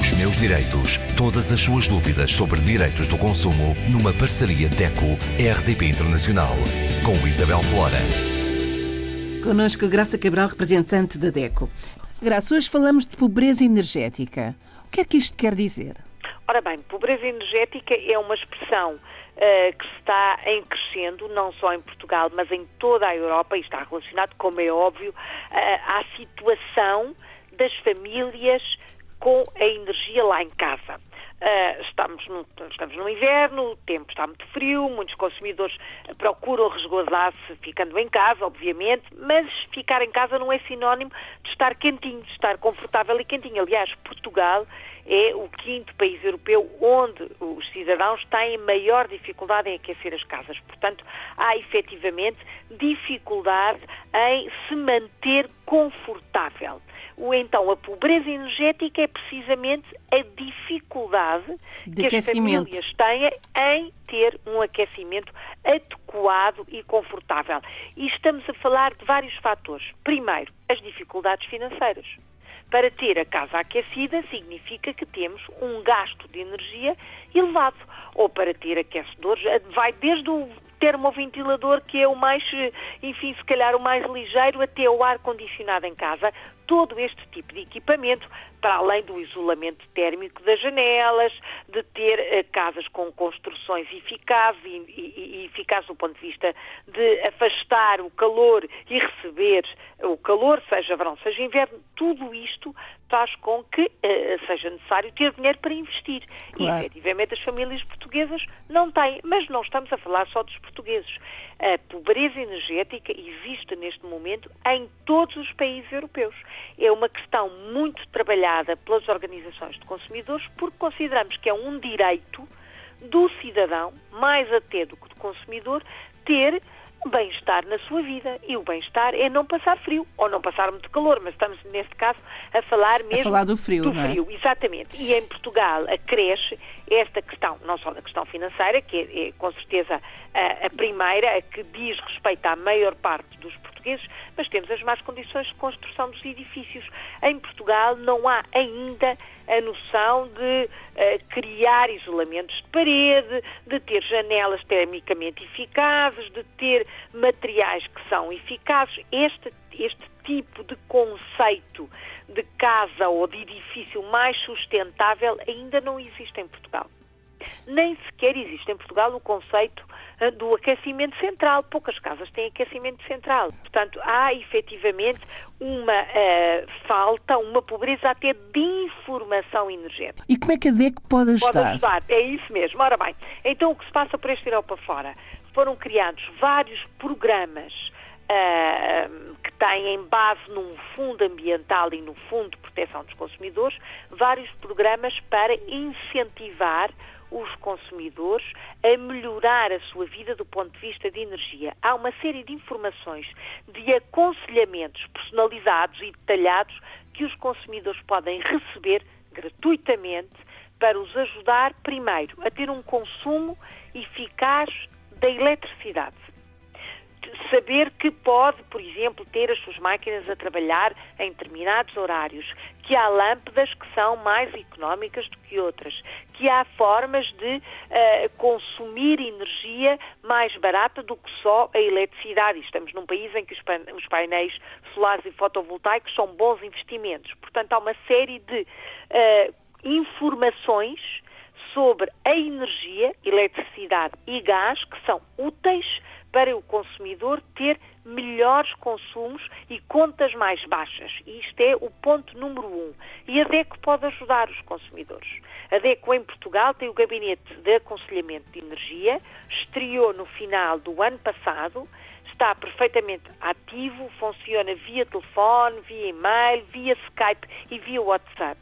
Os meus direitos. Todas as suas dúvidas sobre direitos do consumo numa parceria DECO-RDP Internacional. Com Isabel Flora. Conosco Graça Cabral, representante da DECO. Graça, hoje falamos de pobreza energética. O que é que isto quer dizer? Ora bem, pobreza energética é uma expressão uh, que está em crescendo, não só em Portugal, mas em toda a Europa, e está relacionado, como é óbvio, uh, à situação das famílias com a energia lá em casa. Uh, estamos, no, estamos no inverno, o tempo está muito frio, muitos consumidores procuram resguardar-se ficando em casa, obviamente, mas ficar em casa não é sinónimo de estar quentinho, de estar confortável e quentinho. Aliás, Portugal é o quinto país europeu onde os cidadãos têm maior dificuldade em aquecer as casas. Portanto, há efetivamente dificuldade em se manter confortável. Então, a pobreza energética é precisamente a dificuldade De que as famílias têm em ter um aquecimento adequado e confortável. E estamos a falar de vários fatores. Primeiro, as dificuldades financeiras. Para ter a casa aquecida significa que temos um gasto de energia elevado. Ou para ter aquecedores, vai desde o termoventilador, que é o mais, enfim, se calhar o mais ligeiro, até o ar-condicionado em casa. Todo este tipo de equipamento para além do isolamento térmico das janelas, de ter uh, casas com construções eficazes e, e, e eficazes do ponto de vista de afastar o calor e receber o calor, seja verão, seja inverno, tudo isto faz com que uh, seja necessário ter dinheiro para investir. Claro. E, efetivamente, as famílias portuguesas não têm, mas não estamos a falar só dos portugueses. A pobreza energética existe neste momento em todos os países europeus. É uma questão muito trabalhada pelas organizações de consumidores porque consideramos que é um direito do cidadão, mais até do que do consumidor, ter bem-estar na sua vida. E o bem-estar é não passar frio, ou não passar muito calor, mas estamos, neste caso, a falar mesmo a falar do frio. Do é? frio, exatamente. E em Portugal acresce esta questão, não só da questão financeira, que é, é com certeza a, a primeira, a que diz respeito à maior parte dos portugueses, mas temos as más condições de construção dos edifícios. Em Portugal não há ainda a noção de uh, criar isolamentos de parede, de ter janelas termicamente eficazes, de ter materiais que são eficazes. Este, este tipo de conceito de casa ou de edifício mais sustentável ainda não existe em Portugal. Nem sequer existe em Portugal o conceito do aquecimento central. Poucas casas têm aquecimento central. Portanto, há efetivamente uma uh, falta, uma pobreza até de informação energética. E como é que a DEC pode ajudar? Pode ajudar, é isso mesmo. Ora bem, então o que se passa por este Europa fora? Foram criados vários programas uh, que têm em base num fundo ambiental e no fundo de proteção dos consumidores, vários programas para incentivar os consumidores a melhorar a sua vida do ponto de vista de energia. Há uma série de informações, de aconselhamentos personalizados e detalhados que os consumidores podem receber gratuitamente para os ajudar, primeiro, a ter um consumo eficaz da eletricidade saber que pode, por exemplo, ter as suas máquinas a trabalhar em determinados horários, que há lâmpadas que são mais económicas do que outras, que há formas de uh, consumir energia mais barata do que só a eletricidade. Estamos num país em que os painéis solares e fotovoltaicos são bons investimentos. Portanto, há uma série de uh, informações sobre a energia, eletricidade e gás que são úteis para o consumidor ter melhores consumos e contas mais baixas. E isto é o ponto número um. E a DECO pode ajudar os consumidores. A DECO em Portugal tem o Gabinete de Aconselhamento de Energia, estreou no final do ano passado, está perfeitamente ativo, funciona via telefone, via e-mail, via Skype e via WhatsApp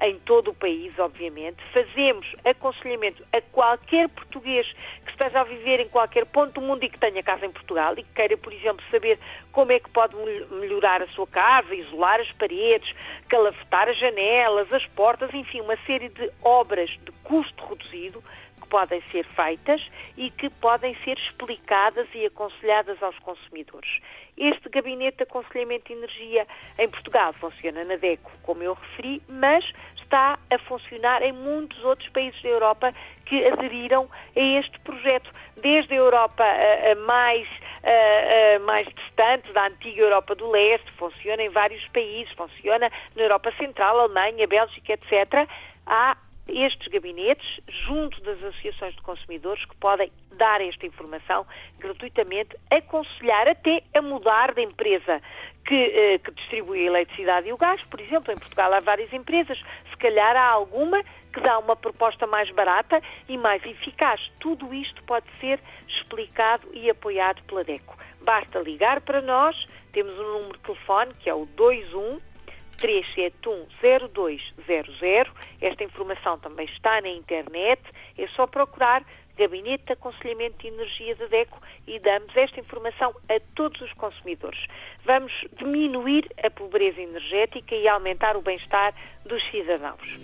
em todo o país, obviamente. Fazemos aconselhamento a qualquer português que esteja a viver em qualquer ponto do mundo e que tenha casa em Portugal e que queira, por exemplo, saber como é que pode melhorar a sua casa, isolar as paredes, calafetar as janelas, as portas, enfim, uma série de obras de custo reduzido podem ser feitas e que podem ser explicadas e aconselhadas aos consumidores. Este gabinete de aconselhamento de energia em Portugal funciona na DECO, como eu referi, mas está a funcionar em muitos outros países da Europa que aderiram a este projeto, desde a Europa a, a mais, a, a mais distante, da antiga Europa do Leste, funciona em vários países, funciona na Europa Central, Alemanha, Bélgica, etc. Há estes gabinetes, junto das associações de consumidores, que podem dar esta informação gratuitamente, aconselhar até a mudar de empresa que, eh, que distribui a eletricidade e o gás. Por exemplo, em Portugal há várias empresas, se calhar há alguma que dá uma proposta mais barata e mais eficaz. Tudo isto pode ser explicado e apoiado pela DECO. Basta ligar para nós, temos um número de telefone que é o 21 3710200. Esta informação também está na internet. É só procurar Gabinete de Aconselhamento de Energia da DECO e damos esta informação a todos os consumidores. Vamos diminuir a pobreza energética e aumentar o bem-estar dos cidadãos.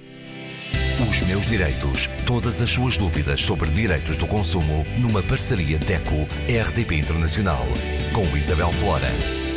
Os meus direitos. Todas as suas dúvidas sobre direitos do consumo numa parceria DECO-RDP Internacional com Isabel Flora.